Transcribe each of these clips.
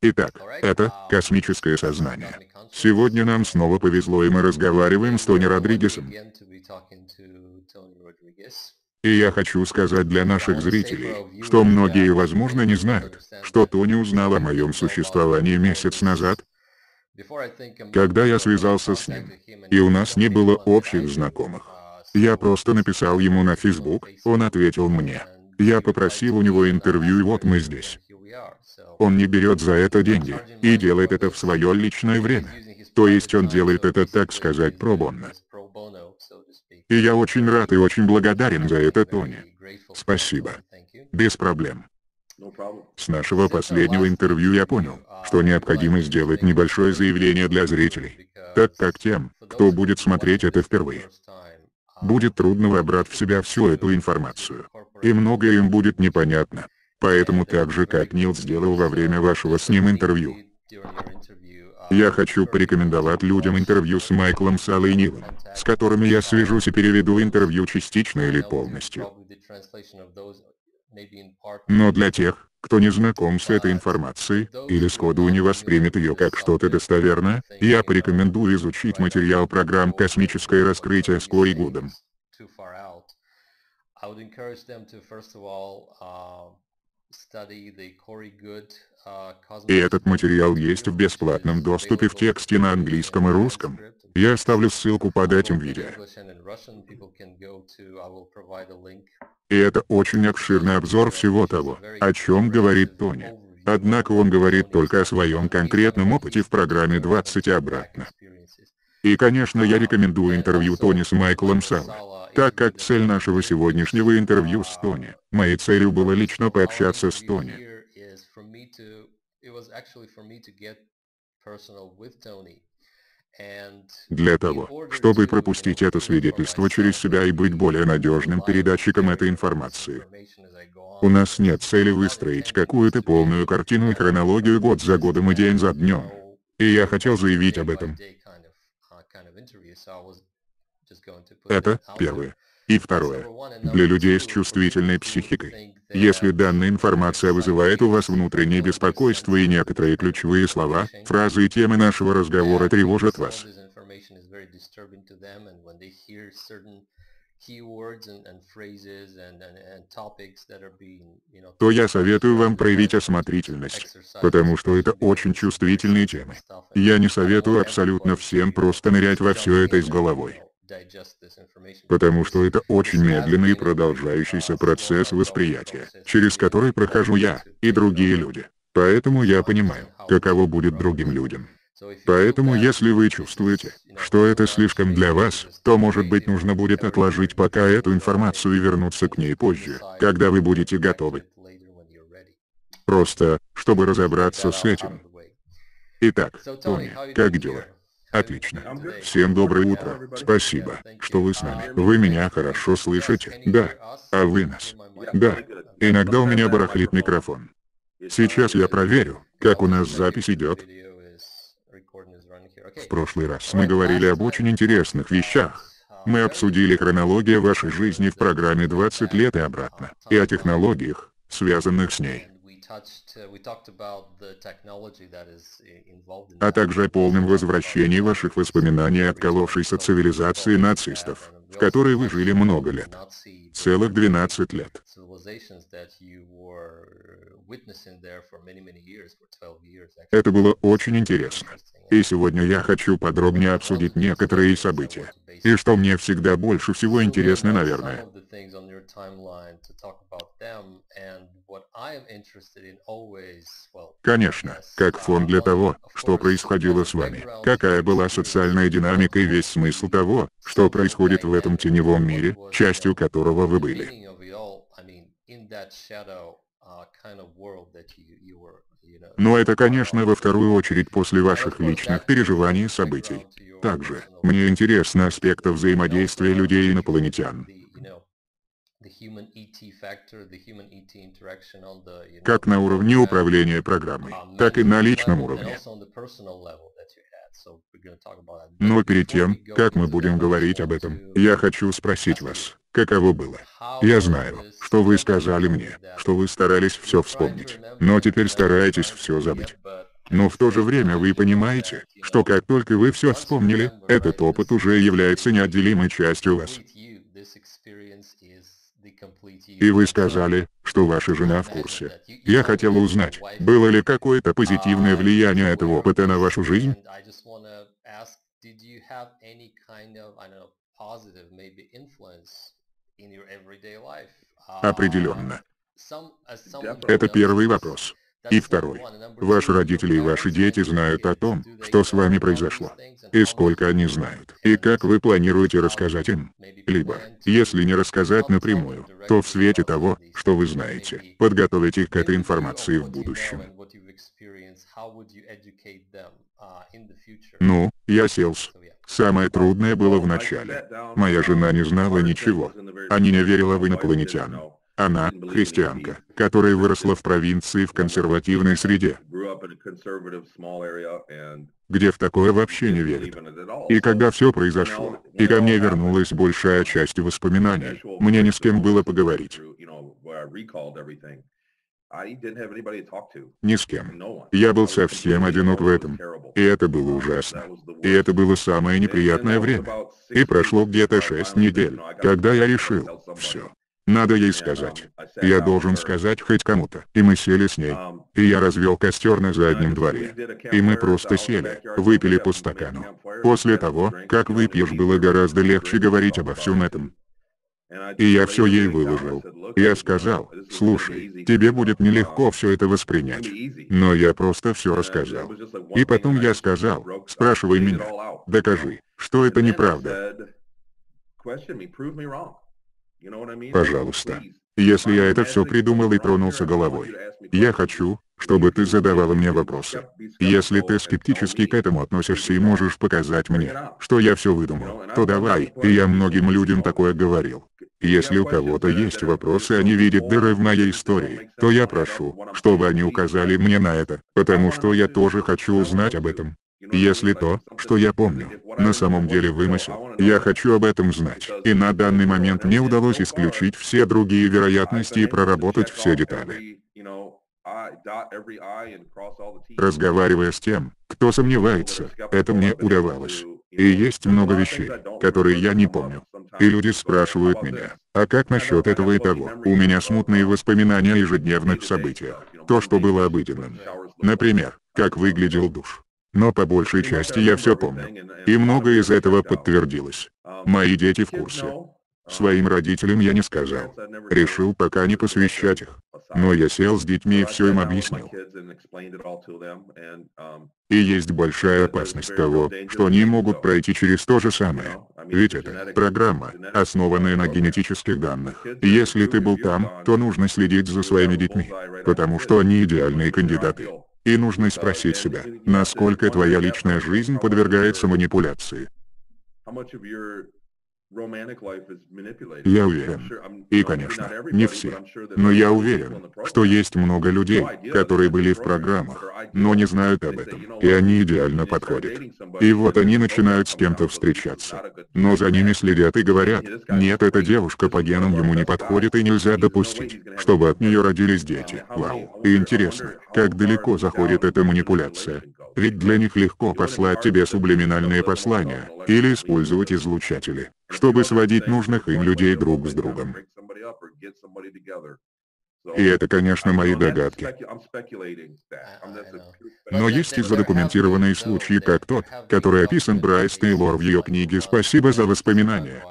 Итак, это космическое сознание. Сегодня нам снова повезло и мы разговариваем с Тони Родригесом. И я хочу сказать для наших зрителей, что многие возможно не знают, что Тони узнал о моем существовании месяц назад, когда я связался с ним, и у нас не было общих знакомых. Я просто написал ему на Facebook, он ответил мне. Я попросил у него интервью и вот мы здесь. Он не берет за это деньги, и делает это в свое личное время. То есть он делает это, так сказать, пробонно. И я очень рад и очень благодарен за это, Тони. Спасибо. Без проблем. С нашего последнего интервью я понял, что необходимо сделать небольшое заявление для зрителей, так как тем, кто будет смотреть это впервые, будет трудно вобрать в себя всю эту информацию. И многое им будет непонятно. Поэтому так же как Нил сделал во время вашего с ним интервью. Я хочу порекомендовать людям интервью с Майклом Салой Нилом, с которыми я свяжусь и переведу интервью частично или полностью. Но для тех, кто не знаком с этой информацией, или сходу не воспримет ее как что-то достоверное, я порекомендую изучить материал программ «Космическое раскрытие» с Кори Гудом. И этот материал есть в бесплатном доступе в тексте на английском и русском. Я оставлю ссылку под этим видео. И это очень обширный обзор всего того, о чем говорит Тони. Однако он говорит только о своем конкретном опыте в программе 20 и обратно. И конечно я рекомендую интервью Тони с Майклом Сало, так как цель нашего сегодняшнего интервью с Тони, моей целью было лично пообщаться с Тони. Для того, чтобы пропустить это свидетельство через себя и быть более надежным передатчиком этой информации. У нас нет цели выстроить какую-то полную картину и хронологию год за годом и день за днем. И я хотел заявить об этом. Это первое. И второе. Для людей с чувствительной психикой. Если данная информация вызывает у вас внутреннее беспокойство и некоторые ключевые слова, фразы и темы нашего разговора тревожат вас, то я советую вам проявить осмотрительность, потому что это очень чувствительные темы. Я не советую абсолютно всем просто нырять во все это с головой. Потому что это очень медленный и продолжающийся процесс восприятия, через который прохожу я и другие люди. Поэтому я понимаю, каково будет другим людям. Поэтому если вы чувствуете, что это слишком для вас, то может быть нужно будет отложить пока эту информацию и вернуться к ней позже, когда вы будете готовы. Просто, чтобы разобраться с этим. Итак, Тони, как дела? Отлично. Всем доброе утро. Спасибо, что вы с нами. Вы меня хорошо слышите? Да. А вы нас? Да. Иногда у меня барахлит микрофон. Сейчас я проверю, как у нас запись идет. В прошлый раз мы говорили об очень интересных вещах. Мы обсудили хронологию вашей жизни в программе 20 лет и обратно, и о технологиях, связанных с ней. А также о полном возвращении ваших воспоминаний о отколовшейся цивилизации нацистов, в которой вы жили много лет. Целых 12 лет. Это было очень интересно. И сегодня я хочу подробнее обсудить некоторые события. И что мне всегда больше всего интересно, наверное. Конечно, как фон для того, что происходило с вами, какая была социальная динамика и весь смысл того, что происходит в этом теневом мире, частью которого вы были. Но это, конечно, во вторую очередь после ваших личных переживаний и событий. Также, мне интересно аспекты взаимодействия людей и инопланетян. Как на уровне управления программой, так и на личном уровне. Но перед тем, как мы будем говорить об этом, я хочу спросить вас, каково было. Я знаю, что вы сказали мне, что вы старались все вспомнить, но теперь стараетесь все забыть. Но в то же время вы понимаете, что как только вы все вспомнили, этот опыт уже является неотделимой частью вас. И вы сказали, что ваша жена в курсе. Я хотел узнать, было ли какое-то позитивное влияние этого опыта на вашу жизнь? Определенно. Это первый вопрос. И второй. Ваши родители и ваши дети знают о том, что с вами произошло. И сколько они знают. И как вы планируете рассказать им. Либо, если не рассказать напрямую, то в свете того, что вы знаете, подготовить их к этой информации в будущем. Ну, я селс. Самое трудное было в начале. Моя жена не знала ничего. Она не верила в инопланетян. Она – христианка, которая выросла в провинции в консервативной среде, где в такое вообще не верят. И когда все произошло, и ко мне вернулась большая часть воспоминаний, мне ни с кем было поговорить. Ни с кем. Я был совсем одинок в этом. И это было ужасно. И это было самое неприятное время. И прошло где-то шесть недель, когда я решил, все, надо ей сказать. Я должен сказать хоть кому-то. И мы сели с ней. И я развел костер на заднем дворе. И мы просто сели, выпили по стакану. После того, как выпьешь, было гораздо легче говорить обо всем этом. И я все ей выложил. Я сказал, слушай, тебе будет нелегко все это воспринять. Но я просто все рассказал. И потом я сказал, спрашивай меня, докажи, что это неправда. Пожалуйста. Если я это все придумал и тронулся головой. Я хочу, чтобы ты задавала мне вопросы. Если ты скептически к этому относишься и можешь показать мне, что я все выдумал, то давай, и я многим людям такое говорил. Если у кого-то есть вопросы, они видят дыры в моей истории, то я прошу, чтобы они указали мне на это, потому что я тоже хочу узнать об этом. Если то, что я помню, на самом деле вымысел, я хочу об этом знать. И на данный момент мне удалось исключить все другие вероятности и проработать все детали. Разговаривая с тем, кто сомневается, это мне удавалось. И есть много вещей, которые я не помню. И люди спрашивают меня, а как насчет этого и того? У меня смутные воспоминания о ежедневных событиях. То, что было обыденным. Например, как выглядел душ. Но по большей части я все помню. И многое из этого подтвердилось. Мои дети в курсе. Своим родителям я не сказал. Решил пока не посвящать их. Но я сел с детьми и все им объяснил. И есть большая опасность того, что они могут пройти через то же самое. Ведь это программа, основанная на генетических данных. Если ты был там, то нужно следить за своими детьми, потому что они идеальные кандидаты. И нужно спросить себя, насколько твоя личная жизнь подвергается манипуляции. Я уверен. И, конечно, не все. Но я уверен, что есть много людей, которые были в программах, но не знают об этом, и они идеально подходят. И вот они начинают с кем-то встречаться. Но за ними следят и говорят, нет, эта девушка по генам ему не подходит и нельзя допустить, чтобы от нее родились дети. Вау. И интересно, как далеко заходит эта манипуляция. Ведь для них легко послать тебе сублиминальные послания, или использовать излучатели, чтобы сводить нужных им людей друг с другом. И это, конечно, мои догадки. Но есть и задокументированные случаи, как тот, который описан Брайс Тейлор в ее книге «Спасибо за воспоминания».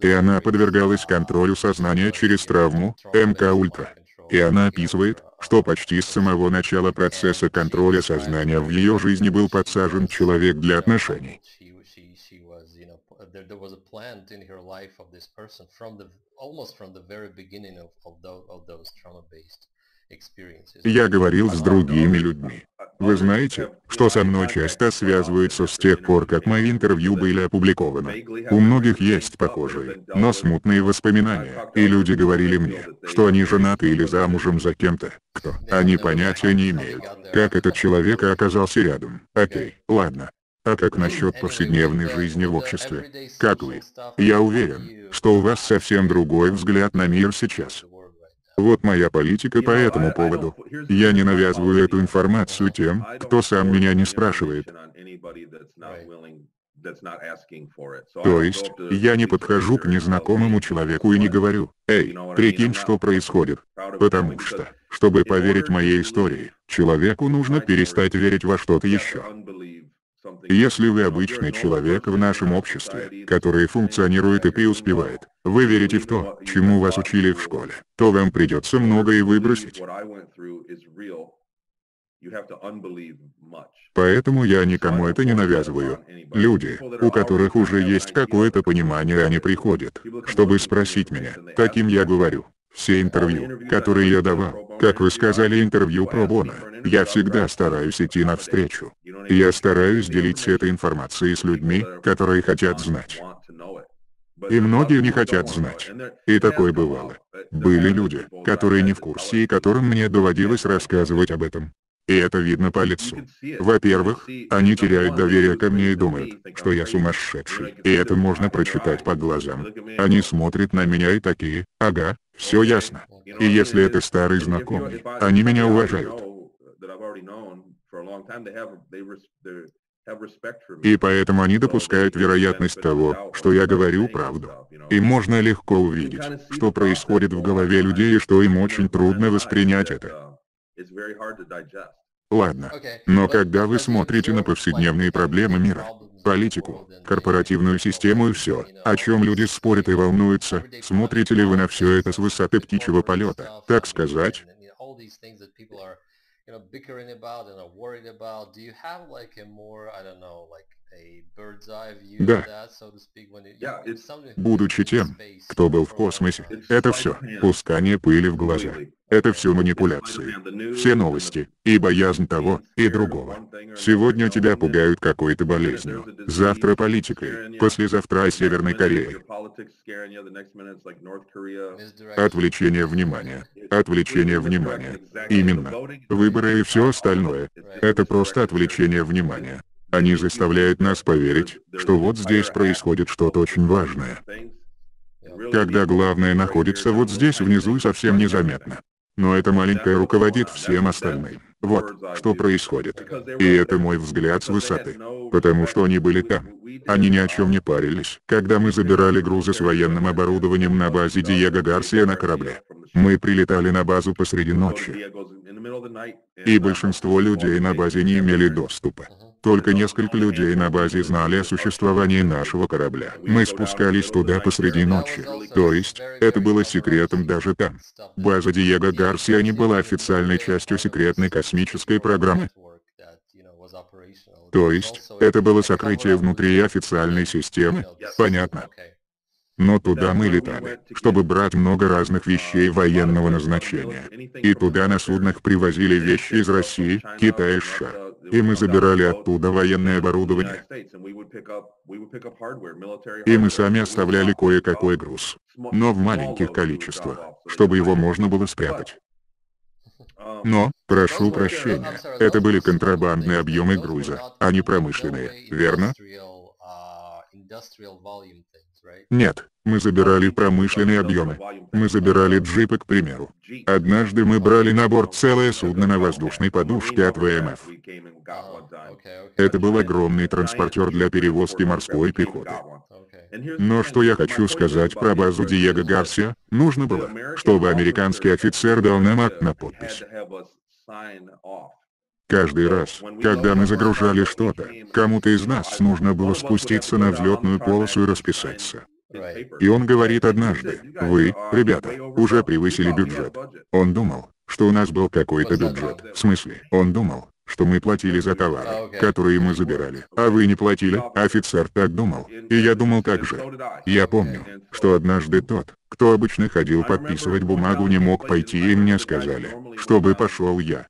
И она подвергалась контролю сознания через травму МК-ультра. И она описывает, что почти с самого начала процесса контроля сознания в ее жизни был подсажен человек для отношений. Я говорил с другими людьми. Вы знаете, что со мной часто связываются с тех пор, как мои интервью были опубликованы. У многих есть похожие, но смутные воспоминания, и люди говорили мне, что они женаты или замужем за кем-то, кто, они понятия не имеют, как этот человек оказался рядом. Окей, ладно. А как насчет повседневной жизни в обществе? Как вы? Я уверен, что у вас совсем другой взгляд на мир сейчас. Вот моя политика по этому поводу. Я не навязываю эту информацию тем, кто сам меня не спрашивает. То есть, я не подхожу к незнакомому человеку и не говорю, «Эй, прикинь, что происходит». Потому что, чтобы поверить моей истории, человеку нужно перестать верить во что-то еще. Если вы обычный человек в нашем обществе, который функционирует и преуспевает, вы верите в то, чему вас учили в школе, то вам придется многое выбросить. Поэтому я никому это не навязываю. Люди, у которых уже есть какое-то понимание, они приходят, чтобы спросить меня, каким я говорю. Все интервью, которые я давал, как вы сказали интервью про Бона, я всегда стараюсь идти навстречу. Я стараюсь делиться этой информацией с людьми, которые хотят знать. И многие не хотят знать. И такое бывало. Были люди, которые не в курсе и которым мне доводилось рассказывать об этом. И это видно по лицу. Во-первых, они теряют доверие ко мне и думают, что я сумасшедший. И это можно прочитать по глазам. Они смотрят на меня и такие, ага, все ясно. И если это старый знакомый, они меня уважают. И поэтому они допускают вероятность того, что я говорю правду. И можно легко увидеть, что происходит в голове людей и что им очень трудно воспринять это. Ладно. Но когда вы смотрите на повседневные проблемы мира, политику, корпоративную систему и все, о чем люди спорят и волнуются, смотрите ли вы на все это с высоты птичьего полета, так сказать? Да. Будучи тем, кто был в космосе, это все, пускание пыли в глаза. Это все манипуляции. Все новости, и боязнь того, и другого. Сегодня тебя пугают какой-то болезнью, завтра политикой, послезавтра Северной Кореей. Отвлечение внимания. Отвлечение внимания. Именно. Выборы и все остальное. Это просто отвлечение внимания. Они заставляют нас поверить, что вот здесь происходит что-то очень важное. Когда главное находится вот здесь внизу и совсем незаметно. Но это маленькое руководит всем остальным. Вот, что происходит. И это мой взгляд с высоты. Потому что они были там. Они ни о чем не парились, когда мы забирали грузы с военным оборудованием на базе Диего Гарсия на корабле. Мы прилетали на базу посреди ночи. И большинство людей на базе не имели доступа. Только несколько людей на базе знали о существовании нашего корабля. Мы спускались туда посреди ночи. То есть, это было секретом даже там. База Диего Гарсия не была официальной частью секретной космической программы. То есть, это было сокрытие внутри официальной системы? Понятно. Но туда мы летали, чтобы брать много разных вещей военного назначения. И туда на суднах привозили вещи из России, Китая и США и мы забирали оттуда военное оборудование. И мы сами оставляли кое-какой груз, но в маленьких количествах, чтобы его можно было спрятать. Но, прошу прощения, это были контрабандные объемы груза, а не промышленные, верно? Нет, мы забирали промышленные объемы. Мы забирали джипы, к примеру. Однажды мы брали на борт целое судно на воздушной подушке от ВМФ. Это был огромный транспортер для перевозки морской пехоты. Но что я хочу сказать про базу Диего Гарсия, нужно было, чтобы американский офицер дал нам акт на подпись. Каждый раз, когда мы загружали что-то, кому-то из нас нужно было спуститься на взлетную полосу и расписаться. И он говорит однажды, вы, ребята, уже превысили бюджет. Он думал, что у нас был какой-то бюджет. В смысле, он думал, что мы платили за товары, которые мы забирали. А вы не платили? Офицер так думал. И я думал так же. Я помню, что однажды тот, кто обычно ходил подписывать бумагу не мог пойти и мне сказали, чтобы пошел я.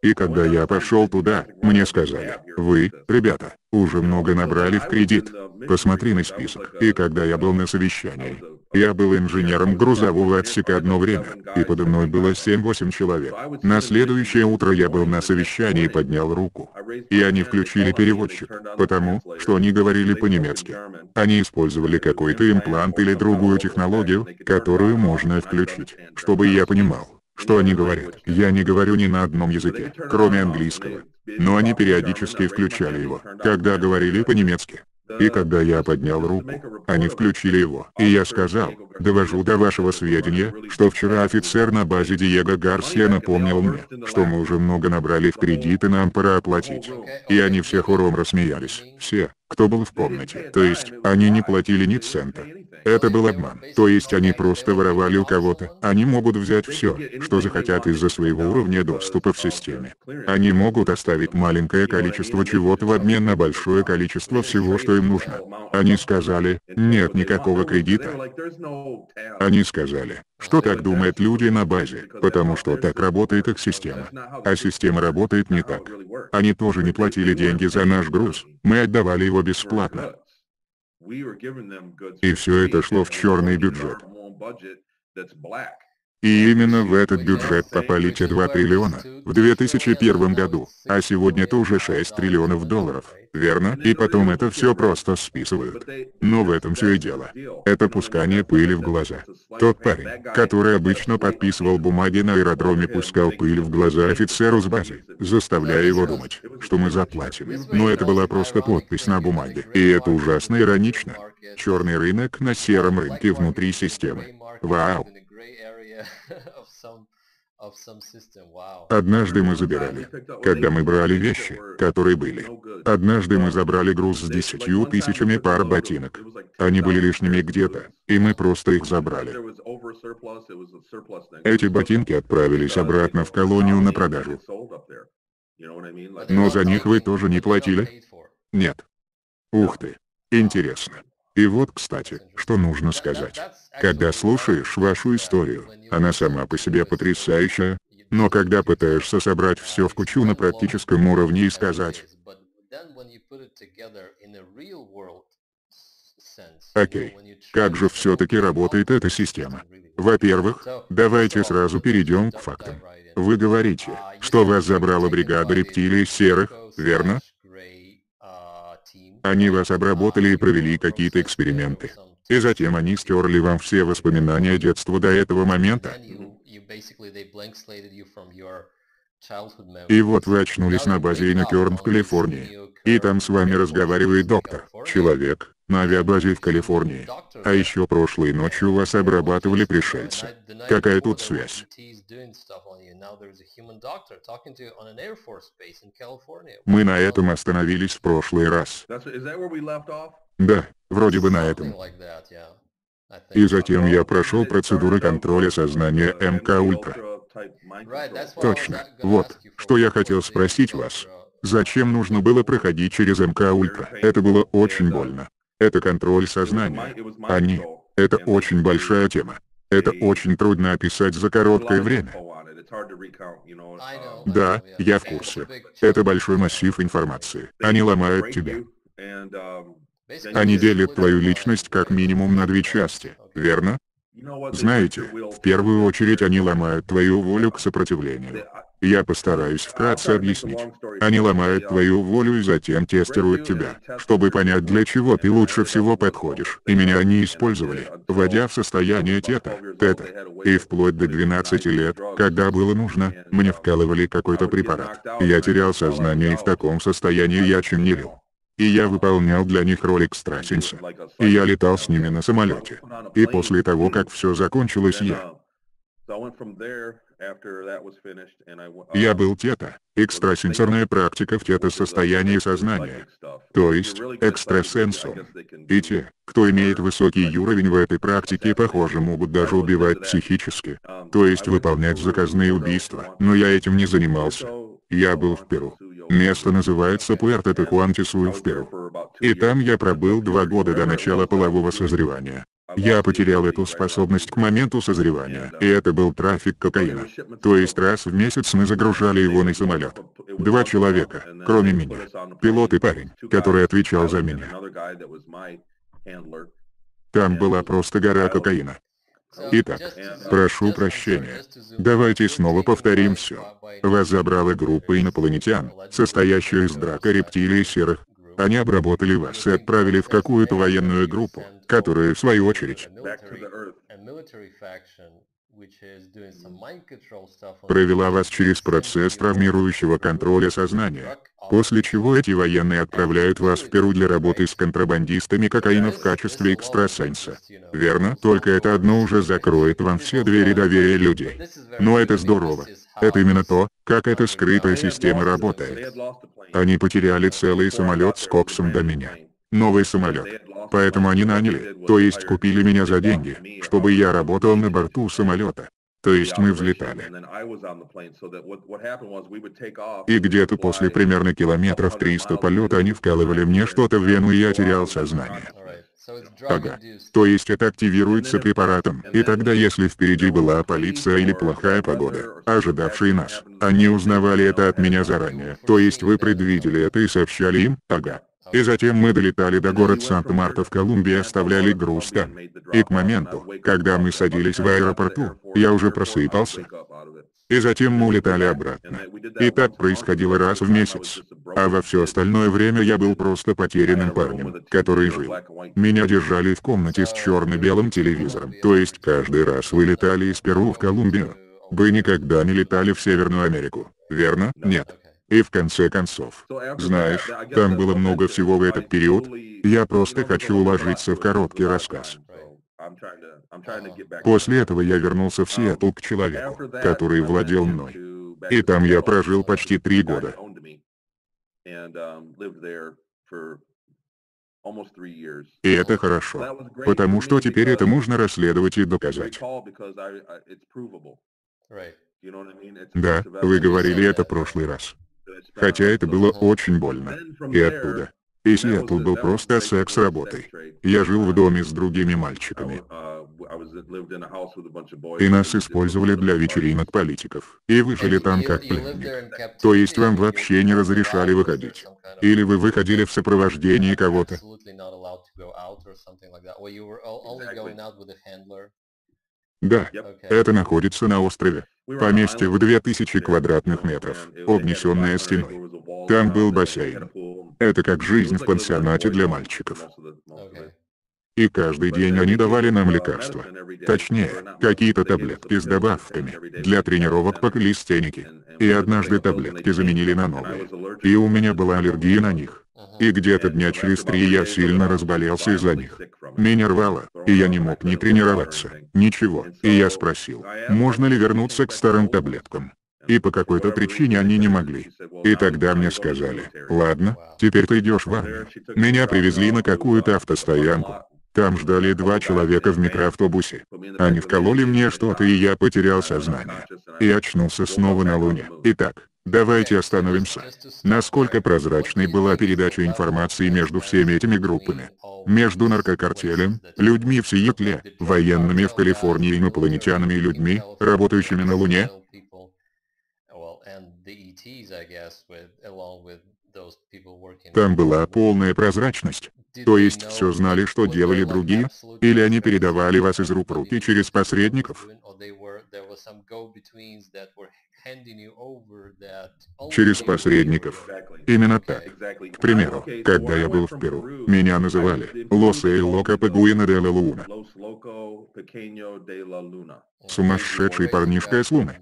И когда я пошел туда, мне сказали, вы, ребята, уже много набрали в кредит. Посмотри на список. И когда я был на совещании, Я был инженером грузового отсека одно время, и подо мной было 7-8 человек. На следующее утро я был на совещании и поднял руку. И они включили переводчик, потому, что они говорили по-немецки. Они использовали какой-то имплант или другую технологию, которую можно включить, чтобы я понимал, что они говорят. Я не говорю ни на одном языке, кроме английского. Но они периодически включали его, когда говорили по-немецки. И когда я поднял руку, они включили его. И я сказал, довожу до вашего сведения, что вчера офицер на базе Диего Гарсия напомнил мне, что мы уже много набрали в кредит и нам пора оплатить. И они все хором рассмеялись. Все, кто был в комнате. То есть, они не платили ни цента. Это был обман. То есть они просто воровали у кого-то. Они могут взять все, что захотят из-за своего уровня доступа в системе. Они могут оставить маленькое количество чего-то в обмен на большое количество всего, что им нужно. Они сказали, нет никакого кредита. Они сказали, что так думают люди на базе, потому что так работает их система. А система работает не так. Они тоже не платили деньги за наш груз, мы отдавали его бесплатно. И все это шло в черный бюджет. И именно в этот бюджет попали те 2 триллиона в 2001 году, а сегодня это уже 6 триллионов долларов, верно? И потом это все просто списывают. Но в этом все и дело. Это пускание пыли в глаза. Тот парень, который обычно подписывал бумаги на аэродроме, пускал пыль в глаза офицеру с базы, заставляя его думать, что мы заплатим. Но это была просто подпись на бумаге. И это ужасно иронично. Черный рынок на сером рынке внутри системы. Вау. Однажды мы забирали, когда мы брали вещи, которые были. Однажды мы забрали груз с десятью тысячами пар ботинок. Они были лишними где-то, и мы просто их забрали. Эти ботинки отправились обратно в колонию на продажу. Но за них вы тоже не платили? Нет. Ух ты. Интересно. И вот, кстати, что нужно сказать. Когда слушаешь вашу историю, она сама по себе потрясающая, но когда пытаешься собрать все в кучу на практическом уровне и сказать, Окей, как же все-таки работает эта система? Во-первых, давайте сразу перейдем к фактам. Вы говорите, что вас забрала бригада рептилий серых, верно? Они вас обработали и провели какие-то эксперименты. И затем они стерли вам все воспоминания детства до этого момента. И вот вы очнулись на базе Инокерн в Калифорнии. И там с вами разговаривает доктор, человек, на авиабазе в Калифорнии. А еще прошлой ночью вас обрабатывали пришельцы. Какая тут связь? Мы на этом остановились в прошлый раз. Да, вроде бы на этом. И затем я прошел процедуры контроля сознания МК Ультра. Точно. Вот, что я хотел спросить вас. Зачем нужно было проходить через МК Ультра? Это было очень больно. Это контроль сознания. Они. Это очень большая тема. Это очень трудно описать за короткое время. Да, я в курсе. Это большой массив информации. Они ломают тебя. Они делят твою личность как минимум на две части, верно? Знаете, в первую очередь они ломают твою волю к сопротивлению. Я постараюсь вкратце объяснить. Они ломают твою волю и затем тестируют тебя, чтобы понять, для чего ты лучше всего подходишь. И меня они использовали, вводя в состояние тета, тета. И вплоть до 12 лет, когда было нужно, мне вкалывали какой-то препарат. Я терял сознание и в таком состоянии я чем не вел. И я выполнял для них роль экстрасенса. И я летал с ними на самолете. И после того, как все закончилось, я... Я был тета, экстрасенсорная практика в тета-состоянии сознания, то есть экстрасенсом. И те, кто имеет высокий уровень в этой практике, похоже, могут даже убивать психически, то есть выполнять заказные убийства, но я этим не занимался. Я был в Перу. Место называется Пуэрто-де-Хуантисуй в Перу. И там я пробыл два года до начала полового созревания. Я потерял эту способность к моменту созревания, и это был трафик кокаина. То есть раз в месяц мы загружали его на самолет. Два человека, кроме меня. Пилот и парень, который отвечал за меня. Там была просто гора кокаина. Итак, прошу прощения. Давайте снова повторим все. Вас забрала группа инопланетян, состоящая из драка рептилий и серых. Они обработали вас и отправили в какую-то военную группу, которая, в свою очередь, провела вас через процесс травмирующего контроля сознания, после чего эти военные отправляют вас в Перу для работы с контрабандистами кокаина в качестве экстрасенса. Верно? Только это одно уже закроет вам все двери доверия людей. Но это здорово. Это именно то, как эта скрытая система работает. Они потеряли целый самолет с коксом до меня. Новый самолет. Поэтому они наняли, то есть купили меня за деньги, чтобы я работал на борту самолета. То есть мы взлетали. И где-то после примерно километров 300 полета они вкалывали мне что-то в вену и я терял сознание. Ага. То есть это активируется препаратом, и тогда если впереди была полиция или плохая погода, ожидавшие нас, они узнавали это от меня заранее. То есть вы предвидели это и сообщали им? Ага. И затем мы долетали до города Санта-Марта в Колумбии оставляли груз там. И к моменту, когда мы садились в аэропорту, я уже просыпался. И затем мы улетали обратно. И так происходило раз в месяц. А во все остальное время я был просто потерянным парнем, который жил. Меня держали в комнате с черно-белым телевизором. То есть каждый раз вы летали из Перу в Колумбию. Вы никогда не летали в Северную Америку, верно? Нет. И в конце концов, знаешь, там было много всего в этот период, я просто хочу уложиться в короткий рассказ. После этого я вернулся в Сиэтл к человеку, который владел мной. И там я прожил почти три года. И это хорошо, потому что теперь это можно расследовать и доказать. Да, вы говорили это прошлый раз. Хотя это было очень больно. И оттуда. И Сиэтл был просто секс-работой. Я жил в доме с другими мальчиками. И нас использовали для вечеринок политиков. И выжили там как пленник. То есть вам вообще не разрешали выходить. Или вы выходили в сопровождении кого-то. Да, это находится на острове. Поместье в 2000 квадратных метров, обнесенное стеной. Там был бассейн. Это как жизнь в пансионате для мальчиков. И каждый день они давали нам лекарства. Точнее, какие-то таблетки с добавками для тренировок по калистенике. И однажды таблетки заменили на новые. И у меня была аллергия на них. И где-то дня через три я сильно разболелся из-за них. Меня рвало, и я не мог ни тренироваться, ничего. И я спросил, можно ли вернуться к старым таблеткам. И по какой-то причине они не могли. И тогда мне сказали, ладно, теперь ты идешь в армию. Меня привезли на какую-то автостоянку. Там ждали два человека в микроавтобусе. Они вкололи мне что-то и я потерял сознание. И очнулся снова на Луне. Итак, Давайте остановимся. Насколько прозрачной была передача информации между всеми этими группами? Между наркокартелем, людьми в Сиэтле, военными в Калифорнии, инопланетянами и людьми, работающими на Луне? Там была полная прозрачность. То есть все знали, что делали другие? Или они передавали вас из рук в руки через посредников? Через посредников. Именно так. К примеру, когда я был в Перу, меня называли «Лос Эль Лока Пегуина де ла Луна». Сумасшедший парнишка с Луны.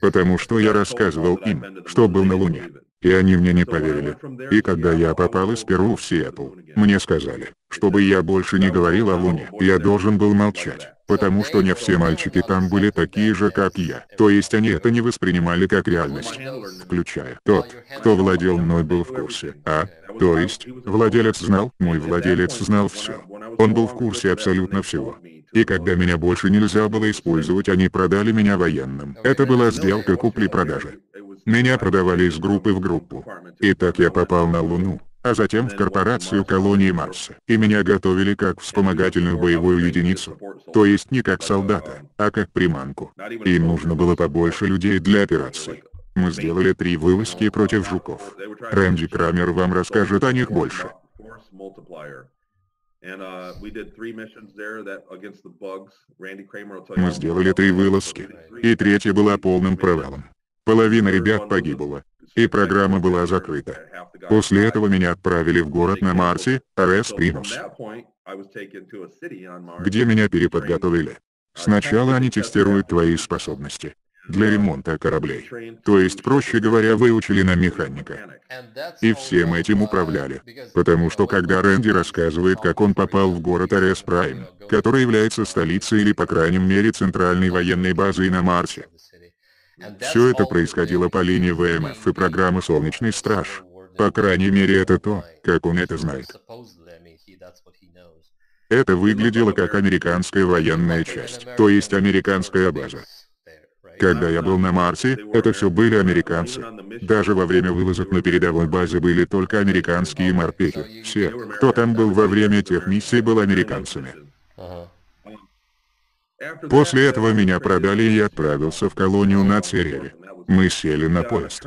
Потому что я рассказывал им, что был на Луне. И они мне не поверили. И когда я попал из Перу в Сиэтл, мне сказали, чтобы я больше не говорил о Луне, я должен был молчать. Потому что не все мальчики там были такие же, как я. То есть они это не воспринимали как реальность. Включая тот, кто владел мной был в курсе. А? То есть, владелец знал, мой владелец знал все. Он был в курсе абсолютно всего. И когда меня больше нельзя было использовать, они продали меня военным. Это была сделка купли-продажи. Меня продавали из группы в группу. И так я попал на Луну а затем в корпорацию колонии Марса, и меня готовили как вспомогательную боевую единицу, то есть не как солдата, а как приманку. Им нужно было побольше людей для операций. Мы сделали три вылазки против жуков. Рэнди Крамер вам расскажет о них больше. Мы сделали три вылазки, и третья была полным провалом. Половина ребят погибла, и программа была закрыта. После этого меня отправили в город на Марсе, Арес Примус, где меня переподготовили. Сначала они тестируют твои способности для ремонта кораблей. То есть, проще говоря, выучили на механика. И всем этим управляли. Потому что когда Рэнди рассказывает, как он попал в город Арес Прайм, который является столицей или по крайней мере центральной военной базой на Марсе, все это происходило по линии ВМФ и программы «Солнечный страж». По крайней мере это то, как он это знает. Это выглядело как американская военная часть, то есть американская база. Когда я был на Марсе, это все были американцы. Даже во время вылазок на передовой базе были только американские морпехи. Все, кто там был во время тех миссий, был американцами. После этого меня продали и я отправился в колонию на Цереве. Мы сели на поезд.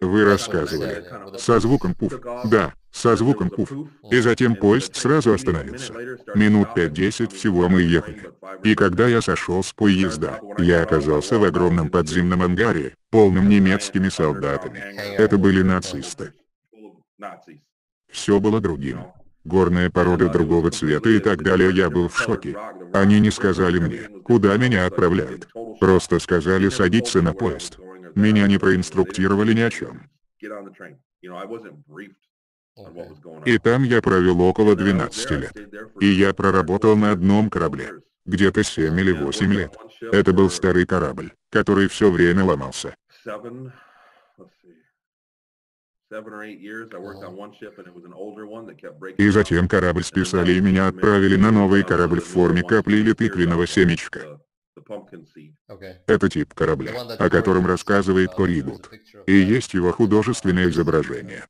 Вы рассказывали. Со звуком пуф. Да, со звуком пуф. И затем поезд сразу остановился. Минут 5-10 всего мы ехали. И когда я сошел с поезда, я оказался в огромном подземном ангаре, полном немецкими солдатами. Это были нацисты. Все было другим. Горные породы другого цвета и так далее я был в шоке. Они не сказали мне, куда меня отправляют. Просто сказали садиться на поезд. Меня не проинструктировали ни о чем. И там я провел около 12 лет. И я проработал на одном корабле. Где-то 7 или 8 лет. Это был старый корабль, который все время ломался. И затем корабль списали и меня отправили на новый корабль в форме капли или тыквенного семечка. Это тип корабля, о котором рассказывает Корибут. И есть его художественное изображение.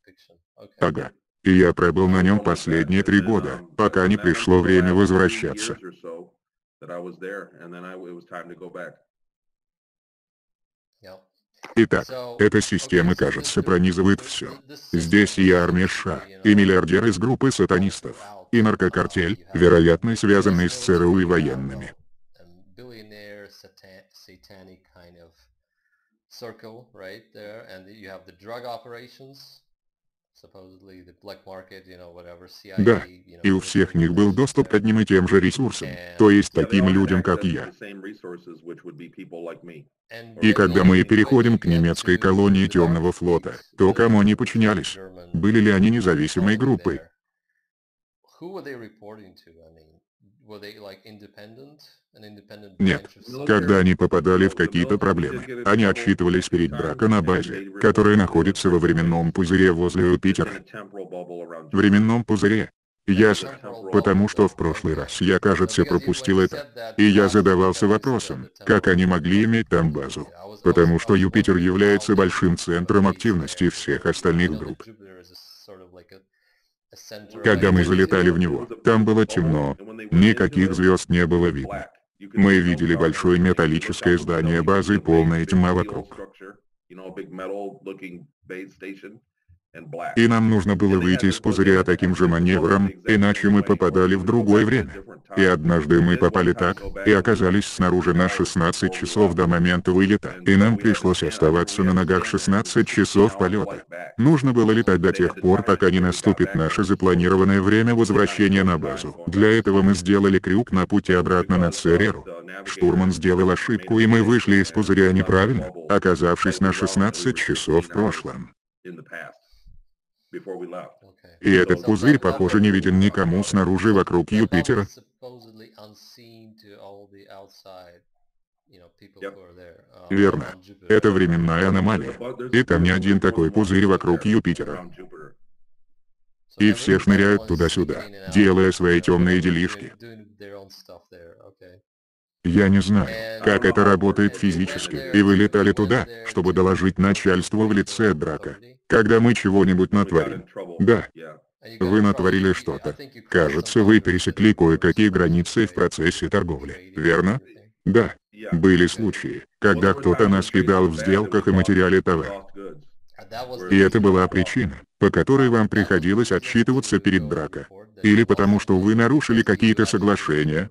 Ага. И я пробыл на нем последние три года, пока не пришло время возвращаться. Итак, эта система, кажется, пронизывает все. Здесь и армия США, и миллиардеры из группы сатанистов, и наркокартель, вероятно, связанный с ЦРУ и военными. circle right there and you have the drug operations да, и у всех них был доступ к одним и тем же ресурсам, то есть таким людям, как я. И когда мы переходим к немецкой колонии Темного флота, то кому они подчинялись? Были ли они независимой группой? Нет. Когда они попадали в какие-то проблемы, они отчитывались перед брака на базе, которая находится во временном пузыре возле Юпитера. Временном пузыре. Ясно. Потому что в прошлый раз я, кажется, пропустил это. И я задавался вопросом, как они могли иметь там базу. Потому что Юпитер является большим центром активности всех остальных групп. Когда мы залетали в него, там было темно, никаких звезд не было видно. Мы видели большое металлическое здание базы, полное тьма вокруг. И нам нужно было выйти из пузыря таким же маневром, иначе мы попадали в другое время. И однажды мы попали так, и оказались снаружи на 16 часов до момента вылета, и нам пришлось оставаться на ногах 16 часов полета. Нужно было летать до тех пор, пока не наступит наше запланированное время возвращения на базу. Для этого мы сделали крюк на пути обратно на Цереру. Штурман сделал ошибку, и мы вышли из пузыря неправильно, оказавшись на 16 часов в прошлом. И этот пузырь, похоже, не виден никому снаружи вокруг Юпитера. Верно. Это временная аномалия. И там не один такой пузырь вокруг Юпитера. И все шныряют туда-сюда, делая свои темные делишки. Я не знаю, как это работает физически, и вы летали туда, чтобы доложить начальству в лице Драка когда мы чего-нибудь натворим. Да. Вы натворили что-то. Кажется, вы пересекли кое-какие границы в процессе торговли, верно? Да. Были случаи, когда кто-то нас кидал в сделках и материале товар. И это была причина, по которой вам приходилось отчитываться перед брака. Или потому что вы нарушили какие-то соглашения.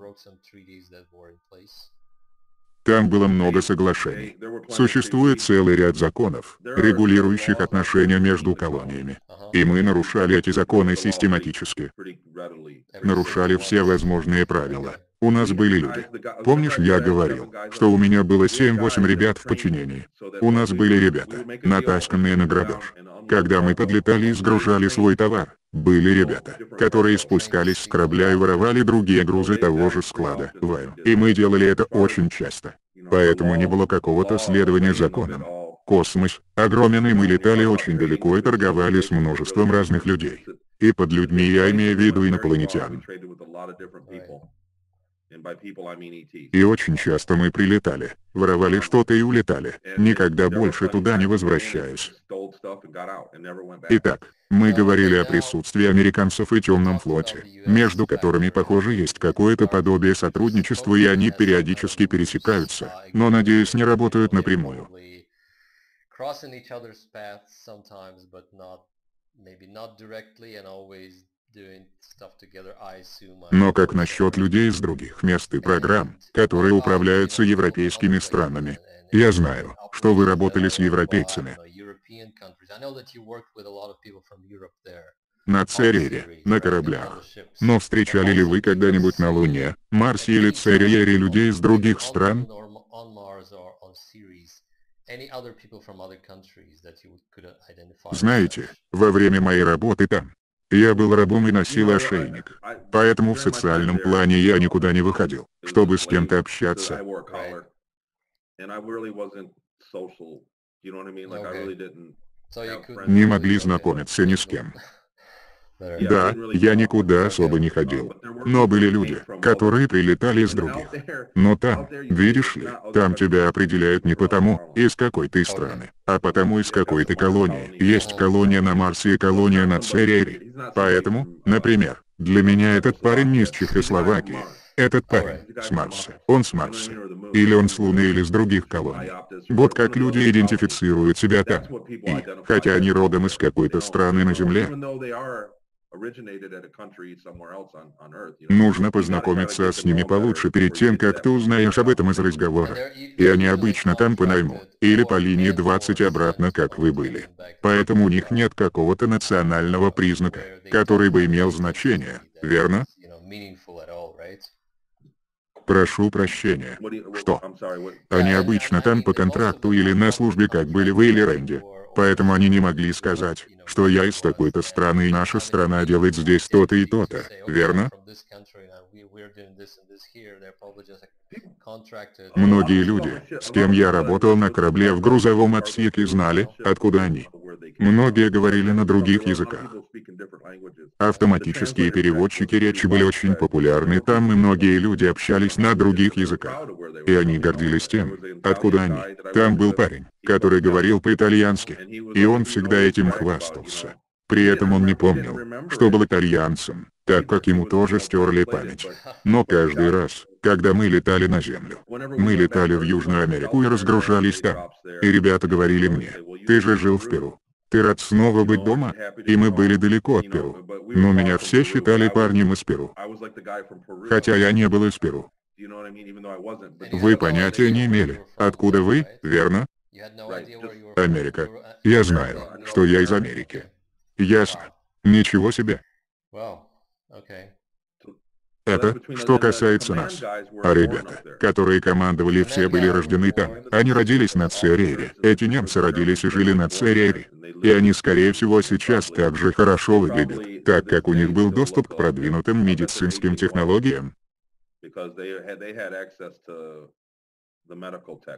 Там было много соглашений. Существует целый ряд законов, регулирующих отношения между колониями. И мы нарушали эти законы систематически. Нарушали все возможные правила. У нас были люди. Помнишь, я говорил, что у меня было 7-8 ребят в подчинении. У нас были ребята, натасканные на грабеж. Когда мы подлетали и сгружали свой товар, были ребята, которые спускались с корабля и воровали другие грузы того же склада, Вайм. И мы делали это очень часто. Поэтому не было какого-то следования законам. Космос огромен и мы летали очень далеко и торговали с множеством разных людей. И под людьми я имею в виду инопланетян. И очень часто мы прилетали, воровали что-то и улетали, никогда больше туда не возвращаясь. Итак, мы говорили о присутствии американцев и темном флоте, между которыми, похоже, есть какое-то подобие сотрудничества и они периодически пересекаются, но, надеюсь, не работают напрямую. maybe not directly and always но как насчет людей из других мест и программ, которые управляются европейскими странами? Я знаю, что вы работали с европейцами. На Церере, на кораблях. Но встречали ли вы когда-нибудь на Луне, Марсе или Церере людей из других стран? Знаете, во время моей работы там, я был рабом и носил ошейник. Поэтому в социальном плане я никуда не выходил, чтобы с кем-то общаться. Не могли знакомиться ни с кем. Да, я никуда особо не ходил. Но были люди, которые прилетали из других. Но там, видишь ли, там тебя определяют не потому, из какой ты страны, а потому из какой ты колонии. Есть колония на Марсе и колония на Церере. Поэтому, например, для меня этот парень не из Чехословакии. Этот парень с Марса. Он с Марса. Или он с Луны или с других колоний. Вот как люди идентифицируют себя там. И, хотя они родом из какой-то страны на Земле, Нужно познакомиться с ними получше перед тем, как ты узнаешь об этом из разговора. И они обычно там по найму, или по линии 20 обратно, как вы были. Поэтому у них нет какого-то национального признака, который бы имел значение, верно? Прошу прощения. Что? Они обычно там по контракту или на службе, как были вы или Рэнди. Поэтому они не могли сказать, что я из такой-то страны и наша страна делает здесь то-то и то-то, верно? Многие люди, с кем я работал на корабле в грузовом отсеке знали, откуда они. Многие говорили на других языках. Автоматические переводчики речи были очень популярны там и многие люди общались на других языках. И они гордились тем, откуда они. Там был парень, который говорил по-итальянски, и он всегда этим хвастался. При этом он не помнил, что был итальянцем, так как ему тоже стерли память. Но каждый раз, когда мы летали на Землю, мы летали в Южную Америку и разгружались там. И ребята говорили мне, ты же жил в Перу. Ты рад снова быть дома? И мы были далеко от Перу. Но меня все считали парнем из Перу. Хотя я не был из Перу. Вы понятия не имели, откуда вы, верно? Америка. Я знаю, что я из Америки. Ясно. Ничего себе. Это, что касается нас. А ребята, которые командовали, все были рождены там. Они родились на Церере. Эти немцы родились и жили на Церере. И они, скорее всего, сейчас также хорошо выглядят, так как у них был доступ к продвинутым медицинским технологиям.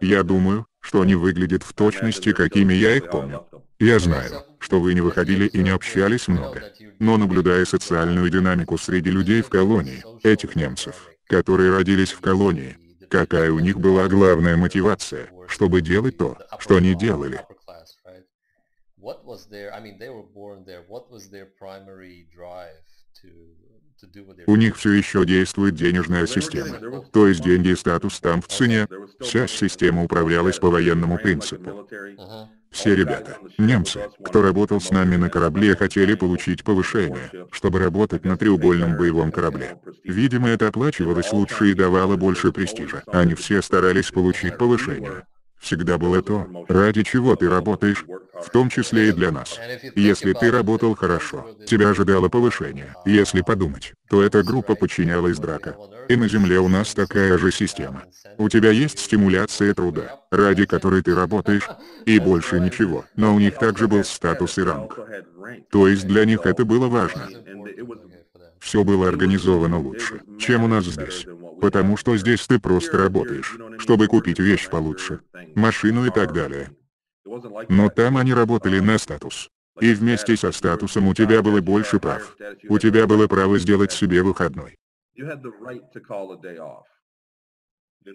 Я думаю, что они выглядят в точности, какими я их помню. Я знаю, что вы не выходили и не общались много, но наблюдая социальную динамику среди людей в колонии, этих немцев, которые родились в колонии, какая у них была главная мотивация, чтобы делать то, что они делали. У них все еще действует денежная система. То есть деньги и статус там в цене. Вся система управлялась по военному принципу. Все ребята, немцы, кто работал с нами на корабле хотели получить повышение, чтобы работать на треугольном боевом корабле. Видимо это оплачивалось лучше и давало больше престижа. Они все старались получить повышение. Всегда было то, ради чего ты работаешь, в том числе и для нас. Если ты работал хорошо, тебя ожидало повышение. Если подумать, то эта группа подчинялась драка. И на Земле у нас такая же система. У тебя есть стимуляция труда, ради которой ты работаешь, и больше ничего. Но у них также был статус и ранг. То есть для них это было важно. Все было организовано лучше, чем у нас здесь. Потому что здесь ты просто работаешь, чтобы купить вещь получше, машину и так далее. Но там они работали на статус. И вместе со статусом у тебя было больше прав. У тебя было право сделать себе выходной.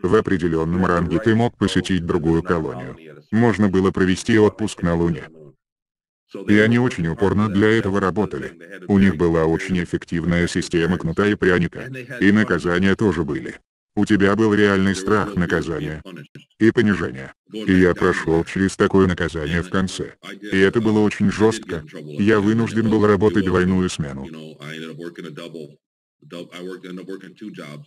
В определенном ранге ты мог посетить другую колонию. Можно было провести отпуск на Луне. И они очень упорно для этого работали. У них была очень эффективная система кнута и пряника. И наказания тоже были. У тебя был реальный страх наказания и понижения. И я прошел через такое наказание в конце. И это было очень жестко. Я вынужден был работать двойную смену.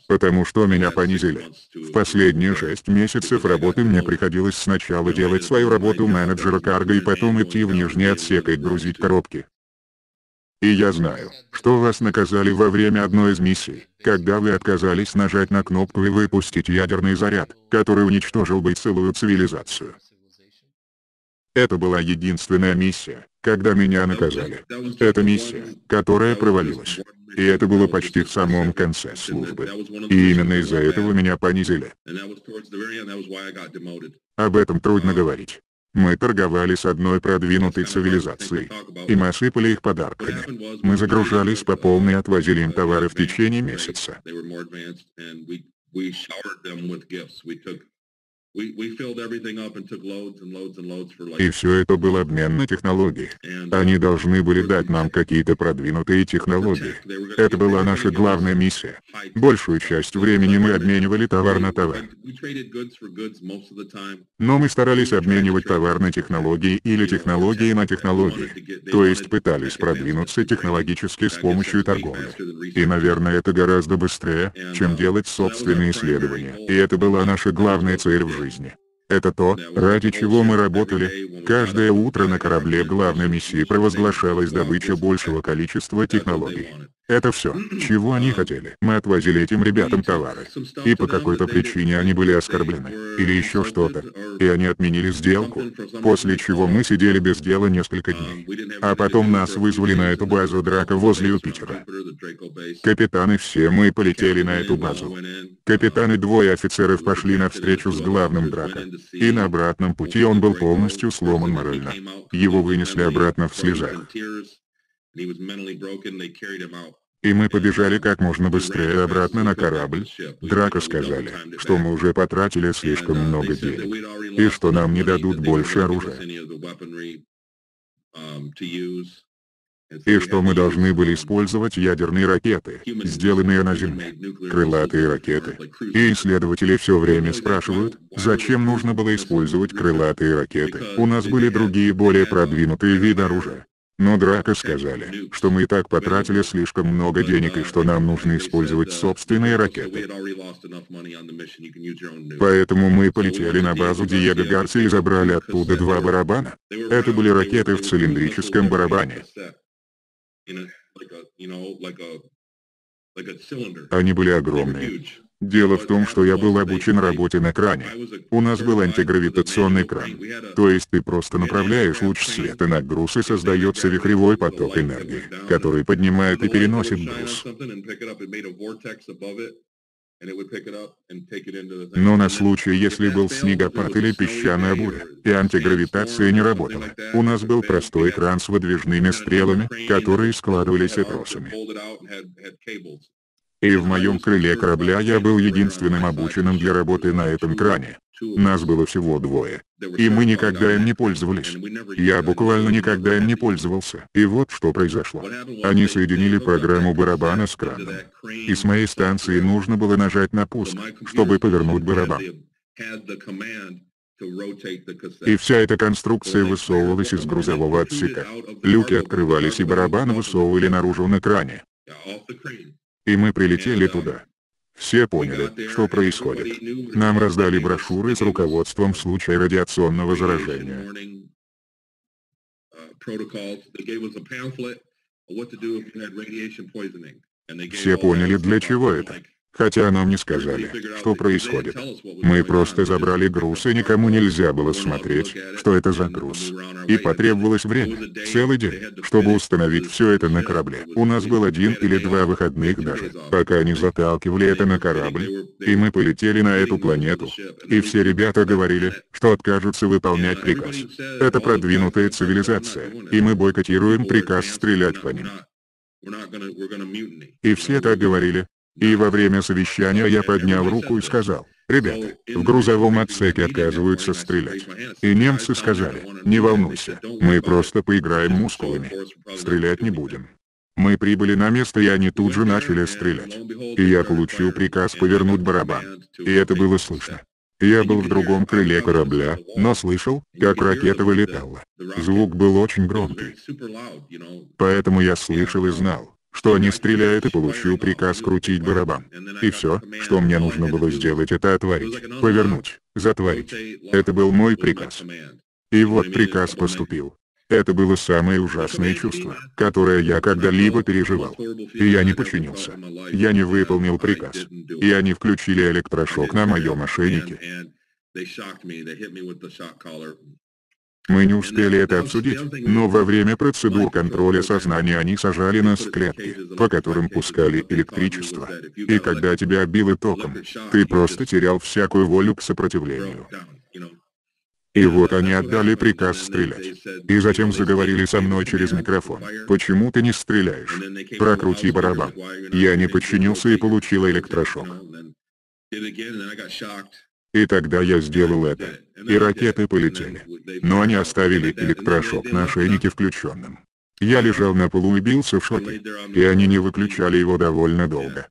Потому что меня понизили. В последние шесть месяцев работы мне приходилось сначала делать свою работу менеджера карго и потом идти в нижний отсек и грузить коробки. И я знаю, что вас наказали во время одной из миссий, когда вы отказались нажать на кнопку и выпустить ядерный заряд, который уничтожил бы целую цивилизацию. Это была единственная миссия, когда меня наказали. Это миссия, которая провалилась. И это было почти в самом конце службы. И именно из-за этого меня понизили. Об этом трудно говорить. Мы торговали с одной продвинутой цивилизацией, и мы осыпали их подарками. Мы загружались по полной и отвозили им товары в течение месяца. И все это был обмен на технологии. Uh, Они должны были дать нам какие-то продвинутые технологии. Это была наша главная миссия. Большую часть времени мы обменивали товар на товар. Но мы старались обменивать товар на технологии или технологии на технологии. То есть пытались продвинуться технологически с помощью торговли. И наверное это гораздо быстрее, чем uh, делать собственные исследования. И это была наша главная цель в жизни жизни. Это то, ради чего мы работали. Каждое утро на корабле главной миссии провозглашалась добыча большего количества технологий. Это все, чего они хотели. Мы отвозили этим ребятам товары. И по какой-то причине они были оскорблены. Или еще что-то. И они отменили сделку. После чего мы сидели без дела несколько дней. А потом нас вызвали на эту базу драка возле Юпитера. Капитаны все мы полетели на эту базу. Капитаны двое офицеров пошли навстречу с главным драка. И на обратном пути он был полностью сломан морально. Его вынесли обратно в слезах. И мы побежали как можно быстрее обратно на корабль. Драко сказали, что мы уже потратили слишком много денег. И что нам не дадут больше оружия. И что мы должны были использовать ядерные ракеты, сделанные на Земле. Крылатые ракеты. И исследователи все время спрашивают, зачем нужно было использовать крылатые ракеты. У нас были другие более продвинутые виды оружия. Но Драко сказали, что мы и так потратили слишком много денег и что нам нужно использовать собственные ракеты. Поэтому мы полетели на базу Диего Гарси и забрали оттуда два барабана. Это были ракеты в цилиндрическом барабане. Они были огромные. Дело в том, что я был обучен работе на кране. У нас был антигравитационный кран. То есть ты просто направляешь луч света на груз и создается вихревой поток энергии, который поднимает и переносит груз. Но на случай, если был снегопад или песчаная буря, и антигравитация не работала, у нас был простой кран с выдвижными стрелами, которые складывались и тросами. И в моем крыле корабля я был единственным обученным для работы на этом кране. Нас было всего двое. И мы никогда им не пользовались. Я буквально никогда им не пользовался. И вот что произошло. Они соединили программу барабана с краном. И с моей станции нужно было нажать на пуск, чтобы повернуть барабан. И вся эта конструкция высовывалась из грузового отсека. Люки открывались и барабан высовывали наружу на кране. И мы прилетели туда. Все поняли, что происходит. Нам раздали брошюры с руководством в случае радиационного заражения. Все поняли, для чего это. Хотя нам не сказали, что происходит. Мы просто забрали груз и никому нельзя было смотреть, что это за груз. И потребовалось время, целый день, чтобы установить все это на корабле. У нас был один или два выходных даже, пока они заталкивали это на корабль, и мы полетели на эту планету. И все ребята говорили, что откажутся выполнять приказ. Это продвинутая цивилизация, и мы бойкотируем приказ стрелять по ним. И все так говорили, и во время совещания я поднял руку и сказал, «Ребята, в грузовом отсеке отказываются стрелять». И немцы сказали, «Не волнуйся, мы просто поиграем мускулами. Стрелять не будем». Мы прибыли на место и они тут же начали стрелять. И я получил приказ повернуть барабан. И это было слышно. Я был в другом крыле корабля, но слышал, как ракета вылетала. Звук был очень громкий. Поэтому я слышал и знал, что они стреляют и получил приказ крутить барабан. И все, что мне нужно было сделать это отварить, повернуть, затворить. Это был мой приказ. И вот приказ поступил. Это было самое ужасное чувство, которое я когда-либо переживал. И я не подчинился. Я не выполнил приказ. И они включили электрошок на моем ошейнике. Мы не успели это обсудить, но во время процедур контроля сознания они сажали нас в клетки, по которым пускали электричество. И когда тебя било током, ты просто терял всякую волю к сопротивлению. И вот они отдали приказ стрелять. И затем заговорили со мной через микрофон. «Почему ты не стреляешь? Прокрути барабан». Я не подчинился и получил электрошок. И тогда я сделал это. И ракеты полетели. Но они оставили электрошок на ошейнике включенным. Я лежал на полу и бился в шоке. И они не выключали его довольно долго.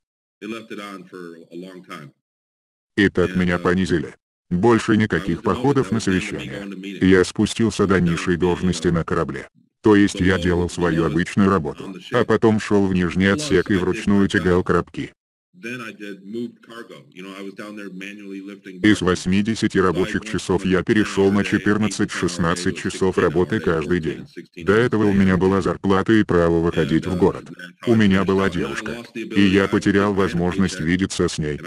И так меня понизили. Больше никаких походов на совещание. Я спустился до низшей должности на корабле. То есть я делал свою обычную работу, а потом шел в нижний отсек и вручную тягал коробки. Из 80 рабочих часов я перешел на 14-16 часов работы каждый день. До этого у меня была зарплата и право выходить в город. У меня была девушка. И я потерял возможность видеться с ней.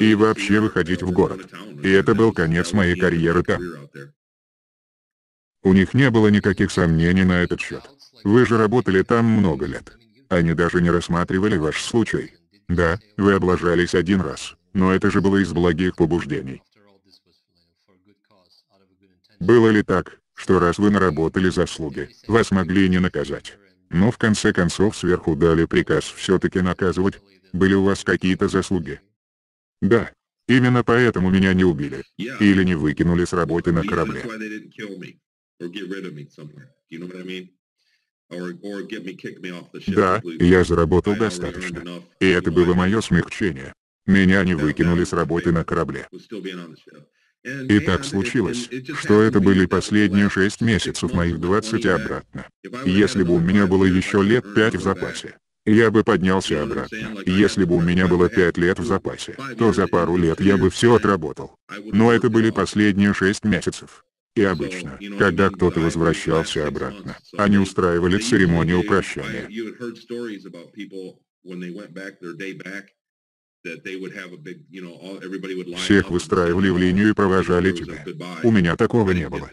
И вообще выходить в город. И это был конец моей карьеры там. У них не было никаких сомнений на этот счет. Вы же работали там много лет. Они даже не рассматривали ваш случай. Да, вы облажались один раз, но это же было из благих побуждений. Было ли так, что раз вы наработали заслуги, вас могли не наказать? Но в конце концов сверху дали приказ все-таки наказывать? Были у вас какие-то заслуги? Да. Именно поэтому меня не убили. Или не выкинули с работы на корабле. Да, я заработал достаточно. И это было мое смягчение. Меня не выкинули с работы на корабле. И так случилось, что это были последние шесть месяцев моих 20 и обратно. Если бы у меня было еще лет пять в запасе, я бы поднялся обратно. Если бы у меня было пять лет в запасе, то за пару лет я бы все отработал. Но это были последние шесть месяцев. И обычно, когда кто-то возвращался обратно, они устраивали церемонию прощания. Всех выстраивали в линию и провожали тебя. У меня такого не было.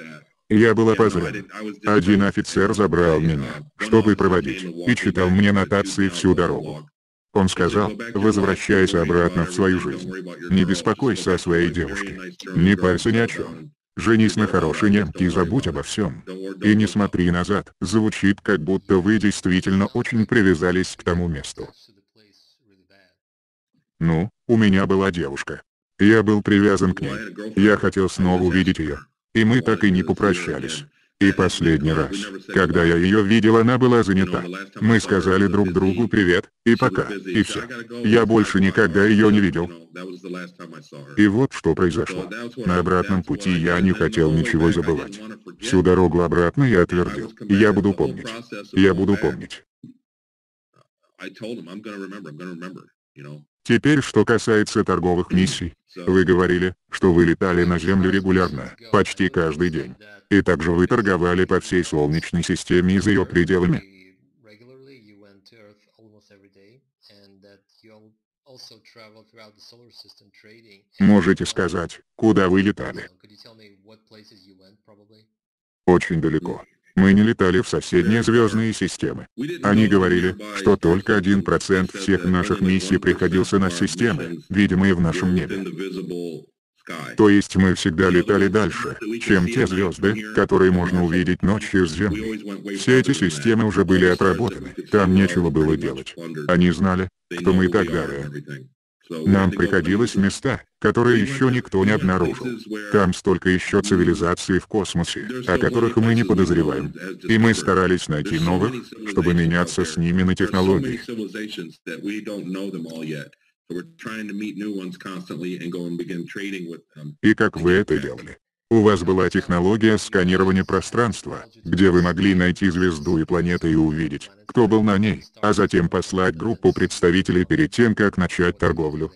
Я был опознан. Один офицер забрал меня, чтобы проводить, и читал мне нотации всю дорогу. Он сказал, возвращайся обратно в свою жизнь. Не беспокойся о своей девушке. Не парься ни о чем. Женись на хорошей немке и забудь обо всем. И не смотри назад, звучит как будто вы действительно очень привязались к тому месту. Ну, у меня была девушка. Я был привязан к ней. Я хотел снова увидеть ее. И мы так и не попрощались. И последний раз, когда я ее видел, она была занята. Мы сказали друг другу привет, и пока, и все. Я больше никогда ее не видел. И вот что произошло. На обратном пути я не хотел ничего забывать. Всю дорогу обратно я твердил. Я буду помнить. Я буду помнить. Теперь, что касается торговых миссий. Вы говорили, что вы летали на Землю регулярно, почти каждый день. И также вы торговали по всей Солнечной системе и за ее пределами. Можете сказать, куда вы летали? Очень далеко. Мы не летали в соседние звездные системы. Они говорили, что только 1% всех наших миссий приходился на системы, видимые в нашем небе. То есть мы всегда летали дальше, чем те звезды, которые можно увидеть ночью с Земли. Все эти системы уже были отработаны, там нечего было делать. Они знали, кто мы и так далее. Нам приходилось места, которые еще никто не обнаружил. Там столько еще цивилизаций в космосе, о которых мы не подозреваем. И мы старались найти новых, чтобы меняться с ними на технологии. И как вы это делали? У вас была технология сканирования пространства, где вы могли найти звезду и планеты и увидеть, кто был на ней, а затем послать группу представителей перед тем, как начать торговлю.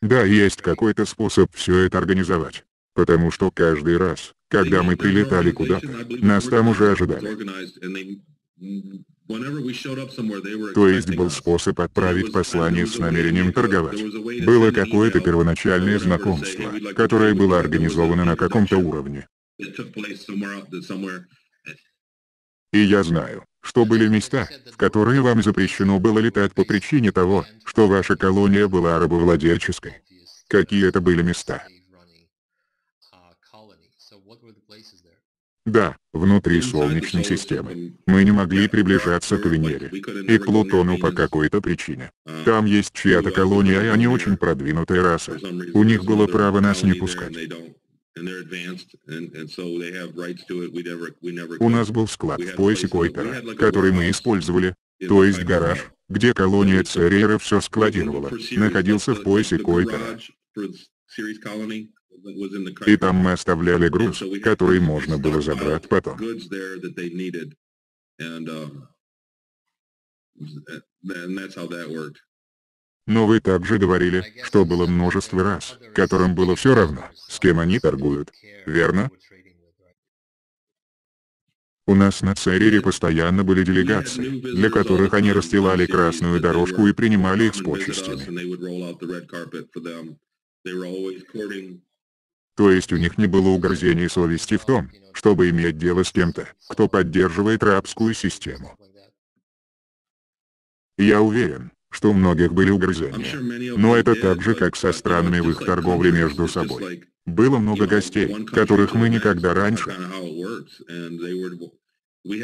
Да, есть какой-то способ все это организовать. Потому что каждый раз, когда мы прилетали куда-то, нас там уже ожидали. То есть был способ отправить послание с намерением торговать. Было какое-то первоначальное знакомство, которое было организовано на каком-то уровне. И я знаю, что были места, в которые вам запрещено было летать по причине того, что ваша колония была рабовладельческой. Какие это были места? Да, внутри Солнечной системы. Мы не могли приближаться к Венере и к Плутону по какой-то причине. Там есть чья-то колония, и они очень продвинутая раса. У них было право нас не пускать. У нас был склад в поясе Койпера, который мы использовали, то есть гараж, где колония Церера все складировала, находился в поясе Койпера. И там мы оставляли груз, который можно было забрать потом. Но вы также говорили, что было множество раз, которым было все равно, с кем они торгуют, верно? У нас на Церере постоянно были делегации, для которых они расстилали красную дорожку и принимали их с почестями. То есть у них не было угрызений совести в том, чтобы иметь дело с кем-то, кто поддерживает рабскую систему. Я уверен, что у многих были угрызения. Но это так же, как со странами в их торговле между собой. Было много гостей, которых мы никогда раньше. И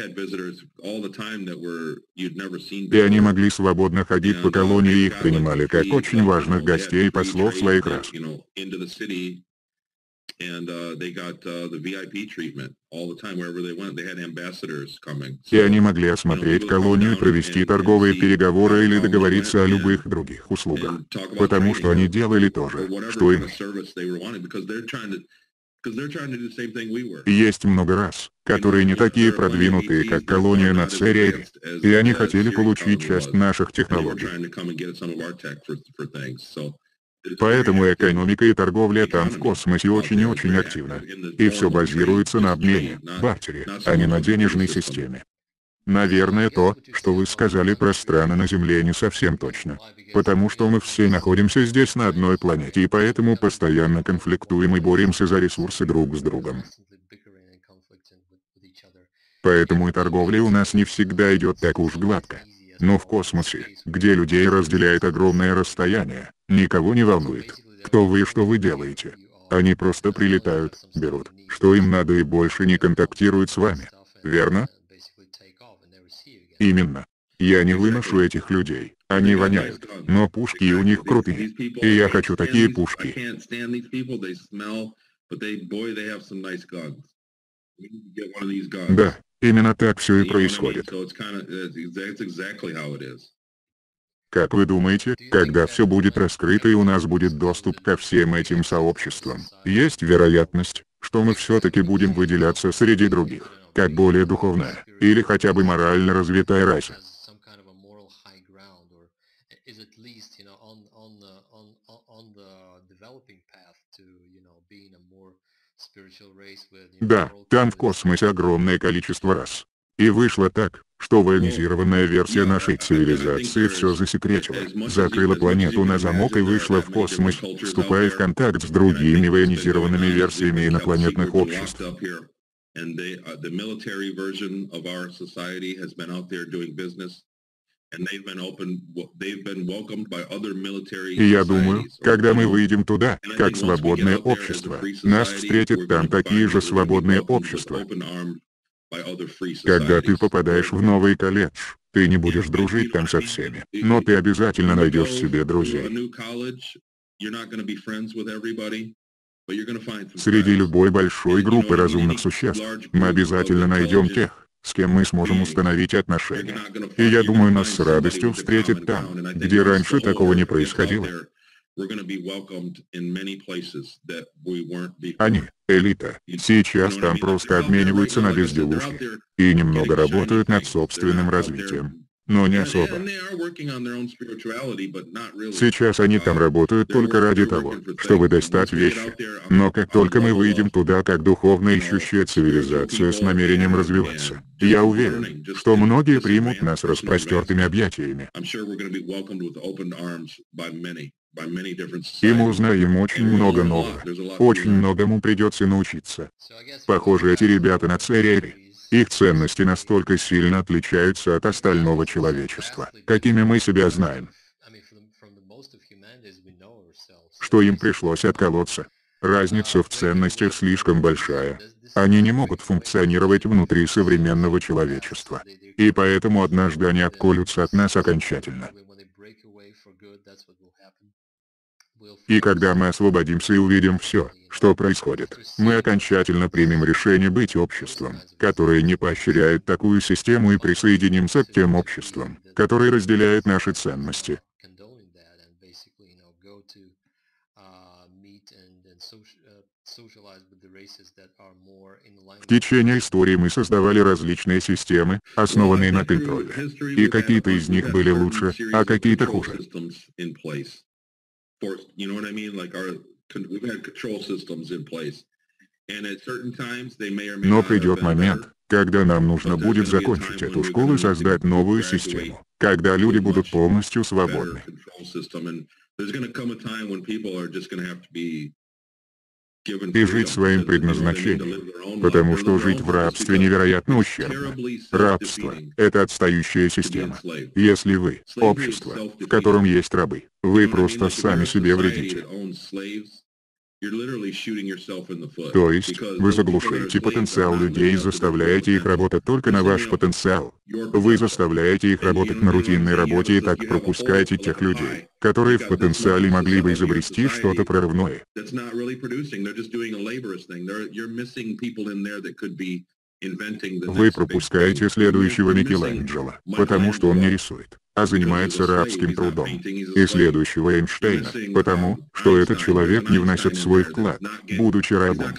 они могли свободно ходить по колонии и их принимали как очень важных гостей и послов своих рас. And uh, they got uh, the VIP treatment all the time wherever they went. They had ambassadors coming. И они могли осмотреть колонию, провести торговые переговоры или договориться о любых других услугах. Потому что они делали то же, что и мы. Есть много раз, которые не такие продвинутые, как колония на Церере, и они хотели получить часть наших технологий. Поэтому экономика и торговля там в космосе очень и очень активна. И все базируется на обмене, бартере, а не на денежной системе. Наверное, то, что вы сказали про страны на Земле не совсем точно. Потому что мы все находимся здесь на одной планете и поэтому постоянно конфликтуем и боремся за ресурсы друг с другом. Поэтому и торговля у нас не всегда идет так уж гладко. Но в космосе, где людей разделяет огромное расстояние, никого не волнует, кто вы и что вы делаете. Они просто прилетают, берут, что им надо и больше не контактируют с вами. Верно? Именно. Я не выношу этих людей, Они воняют, но пушки у них крутые. И я хочу такие пушки. Да, именно так все и происходит. Как вы думаете, когда все будет раскрыто и у нас будет доступ ко всем этим сообществам, есть вероятность, что мы все-таки будем выделяться среди других, как более духовная, или хотя бы морально развитая раса? Да, там в космосе огромное количество рас. И вышло так, что военизированная версия нашей цивилизации все засекретила, закрыла планету на замок и вышла в космос, вступая в контакт с другими военизированными версиями инопланетных обществ. И я думаю, когда мы выйдем туда, как свободное общество, нас встретят там такие же свободные общества. Когда ты попадаешь в новый колледж, ты не будешь дружить там со всеми, но ты обязательно найдешь себе друзей. Среди любой большой группы разумных существ мы обязательно найдем тех, с кем мы сможем установить отношения. И я думаю, нас с радостью встретят там, где раньше такого не происходило. Они, элита, сейчас там просто обмениваются на безделушки и немного работают над собственным развитием но не особо. Сейчас они там работают только ради того, чтобы достать вещи. Но как только мы выйдем туда как духовно ищущая цивилизация с намерением развиваться, я уверен, что многие примут нас распростертыми объятиями. И мы узнаем очень много нового. Очень многому придется научиться. Похоже, эти ребята на Церере их ценности настолько сильно отличаются от остального человечества, какими мы себя знаем, что им пришлось отколоться. Разница в ценностях слишком большая. Они не могут функционировать внутри современного человечества. И поэтому однажды они отколются от нас окончательно. И когда мы освободимся и увидим все, что происходит, мы окончательно примем решение быть обществом, которое не поощряет такую систему и присоединимся к тем обществам, которые разделяют наши ценности. В течение истории мы создавали различные системы, основанные на контроле. И какие-то из них были лучше, а какие-то хуже forced, you know what I mean? Like our, we've had control systems in place. Но придет момент, когда нам нужно будет закончить эту школу и создать новую систему, когда люди будут полностью свободны и жить своим предназначением, потому что жить в рабстве невероятно ущербно. Рабство – это отстающая система. Если вы – общество, в котором есть рабы, вы просто сами себе вредите. То есть, вы заглушаете потенциал людей и заставляете их работать только на ваш потенциал. Вы заставляете их работать на рутинной работе и так пропускаете тех людей, которые в потенциале могли бы изобрести что-то прорывное. Вы пропускаете следующего Микеланджело, потому что он не рисует а занимается рабским трудом. И следующего Эйнштейна, потому, что этот человек не вносит свой вклад, будучи рабом.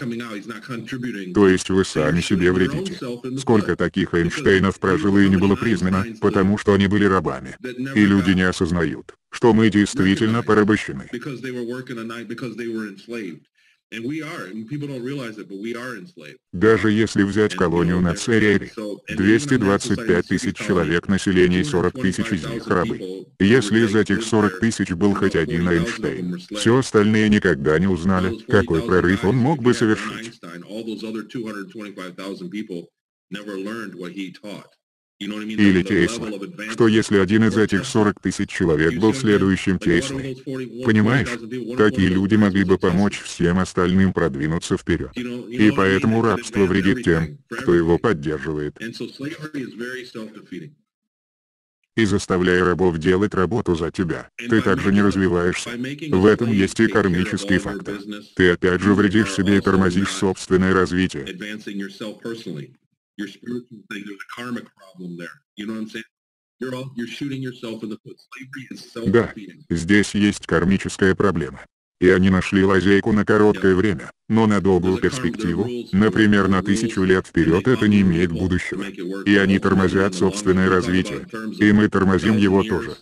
То есть вы сами себе вредите. Сколько таких Эйнштейнов прожило и не было признано, потому что они были рабами. И люди не осознают, что мы действительно порабощены. Даже если взять колонию на Церере, 225 тысяч человек населения и 40 тысяч из них рабы. Если из этих 40 тысяч был хоть один Эйнштейн, все остальные никогда не узнали, какой прорыв он мог бы совершить. Или Тесла. Что если один из этих 40 тысяч человек был следующим Теслой? Понимаешь? Такие люди могли бы помочь всем остальным продвинуться вперед. И поэтому рабство вредит тем, кто его поддерживает. и заставляя рабов делать работу за тебя, ты также не развиваешься. В этом есть и кармический фактор. Ты опять же вредишь себе и тормозишь собственное развитие. Да, здесь есть кармическая проблема. И они нашли лазейку на короткое время, но на долгую перспективу, например на тысячу лет вперед это не имеет будущего. И они тормозят собственное развитие. И мы тормозим его тоже.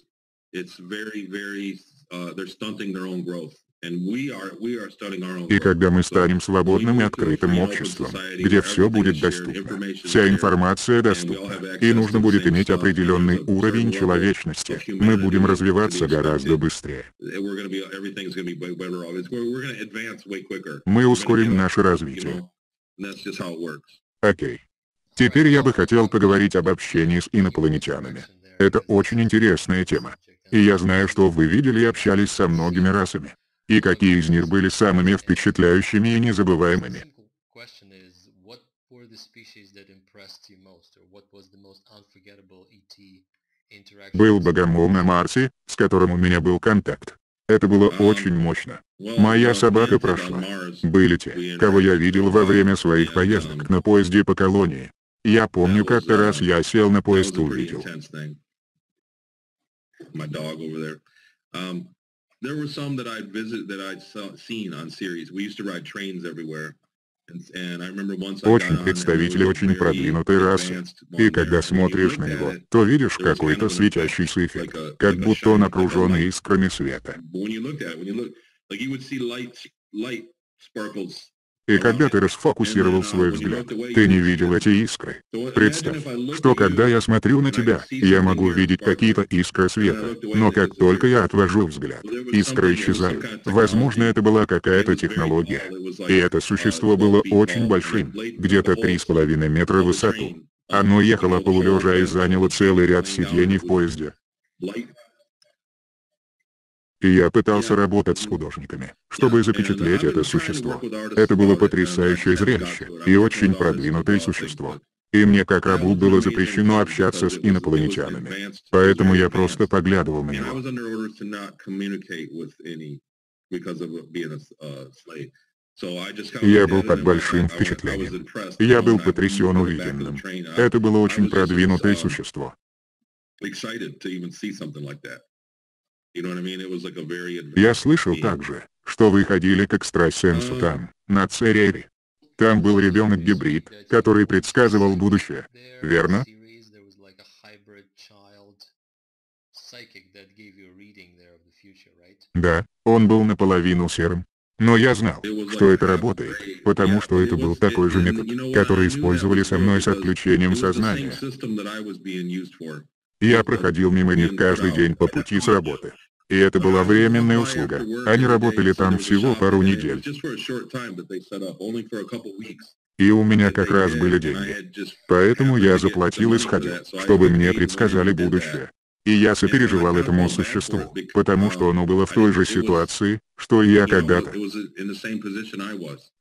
И когда мы станем свободным и открытым обществом, где все будет доступно, вся информация доступна, и нужно будет иметь определенный уровень человечности, мы будем развиваться гораздо быстрее. Мы ускорим наше развитие. Окей. Теперь я бы хотел поговорить об общении с инопланетянами. Это очень интересная тема. И я знаю, что вы видели и общались со многими расами и какие из них были самыми впечатляющими и незабываемыми. Был богомол на Марсе, с которым у меня был контакт. Это было очень мощно. Моя собака прошла. Были те, кого я видел во время своих поездок на поезде по колонии. Я помню, как-то раз я сел на поезд и увидел. There were some that I'd visit that I'd seen on series. We used to ride trains everywhere. Очень представители очень продвинутой расы. И когда смотришь на него, то видишь какой-то светящийся эффект, как будто он окружен искрами света. И когда ты расфокусировал свой взгляд, ты не видел эти искры. Представь, что когда я смотрю на тебя, я могу видеть какие-то искры света, но как только я отвожу взгляд, искры исчезают. Возможно это была какая-то технология. И это существо было очень большим, где-то 3,5 метра в высоту. Оно ехало полулежа и заняло целый ряд сидений в поезде. И я пытался работать с художниками, чтобы запечатлеть это существо. Это было потрясающее зрелище, и очень продвинутое существо. И мне как рабу было запрещено общаться с инопланетянами. Поэтому я просто поглядывал на него. Я был под большим впечатлением. Я был потрясен увиденным. Это было очень продвинутое существо. Я слышал также, что вы ходили к экстрасенсу там, на Церере. Там был ребенок-гибрид, который предсказывал будущее, верно? Да, он был наполовину серым. Но я знал, что это работает, потому что это был такой же метод, который использовали со мной с отключением сознания. Я проходил мимо них каждый день по пути с работы. И это была временная услуга. Они работали там всего пару недель. И у меня как раз были деньги. Поэтому я заплатил и сходил, чтобы мне предсказали будущее. И я сопереживал этому существу, потому что оно было в той же ситуации, что и я когда-то.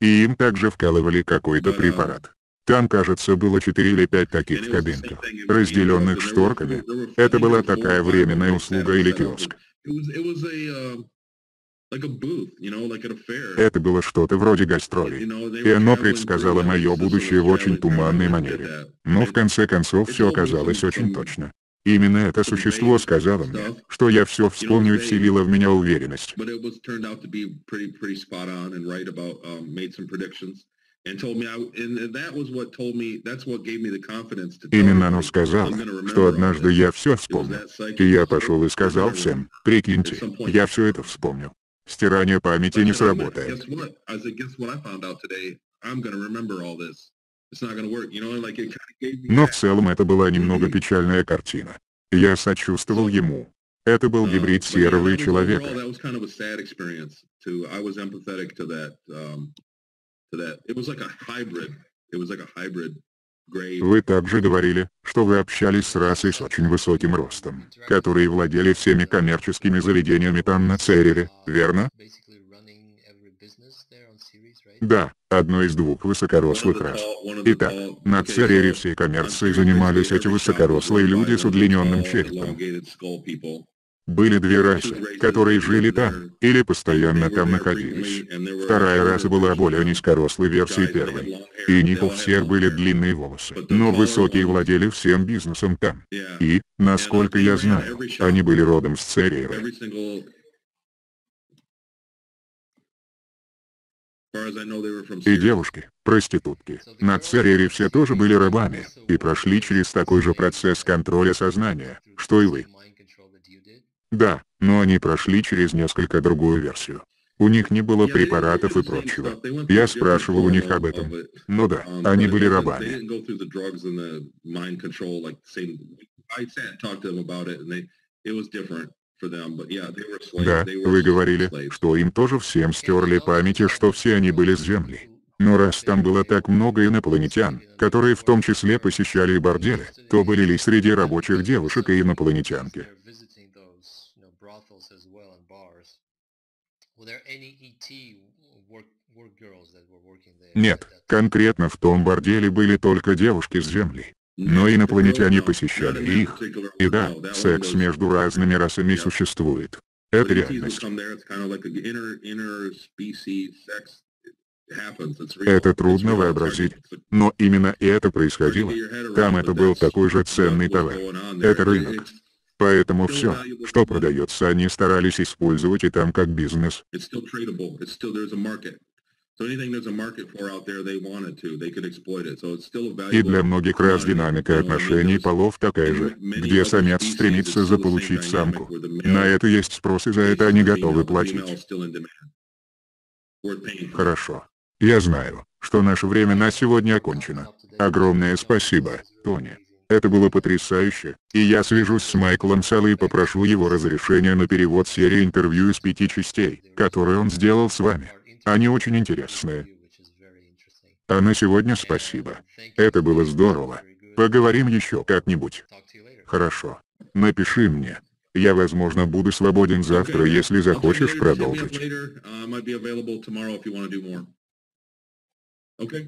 И им также вкалывали какой-то препарат. Там, кажется, было 4 или 5 таких в кабинках, разделенных шторками. Это была такая временная услуга или киоск. Это было что-то вроде гастролей. И оно предсказало мое будущее в очень туманной манере. Но в конце концов все оказалось очень точно. Именно это существо сказало мне, что я все вспомню и вселило в меня уверенность. Именно оно сказало, что однажды я все вспомню. И я пошел и сказал всем, прикиньте, я все это вспомню. Стирание памяти не сработает. Но в целом это была немного печальная картина. Я сочувствовал ему. Это был гибрид серого и человека. Вы также говорили, что вы общались с расой с очень высоким ростом, которые владели всеми коммерческими заведениями там на Церере, верно? Да, одно из двух высокорослых рас. Итак, на церере всей коммерции занимались эти высокорослые люди с удлиненным черепом. Были две расы, которые жили там, или постоянно там находились. Вторая раса была более низкорослой версией первой. И них у всех были длинные волосы, но высокие владели всем бизнесом там. И, насколько я знаю, они были родом с Церера. И девушки, проститутки, на Церере все тоже были рабами, и прошли через такой же процесс контроля сознания, что и вы. Да, но они прошли через несколько другую версию. У них не было препаратов и прочего. Я спрашивал у них об этом. Ну да, они были рабами. Да, вы говорили, что им тоже всем стерли памяти, что все они были с Земли. Но раз там было так много инопланетян, которые в том числе посещали бордели, то были ли среди рабочих девушек и инопланетянки? Нет, конкретно в том борделе были только девушки с Земли. Но инопланетяне посещали их. И да, секс между разными расами существует. Это реальность. Это трудно вообразить. Но именно это происходило. Там это был такой же ценный товар. Это рынок. Поэтому все, что продается, они старались использовать и там как бизнес. И для многих раз динамика отношений полов такая же, где самец стремится заполучить самку. На это есть спрос и за это они готовы платить. Хорошо. Я знаю, что наше время на сегодня окончено. Огромное спасибо, Тони. Это было потрясающе, и я свяжусь с Майклом Салой и попрошу его разрешения на перевод серии интервью из пяти частей, которые он сделал с вами. Они очень интересные. А на сегодня спасибо. Это было здорово. Поговорим еще как-нибудь. Хорошо. Напиши мне. Я, возможно, буду свободен завтра, если захочешь продолжить. Okay.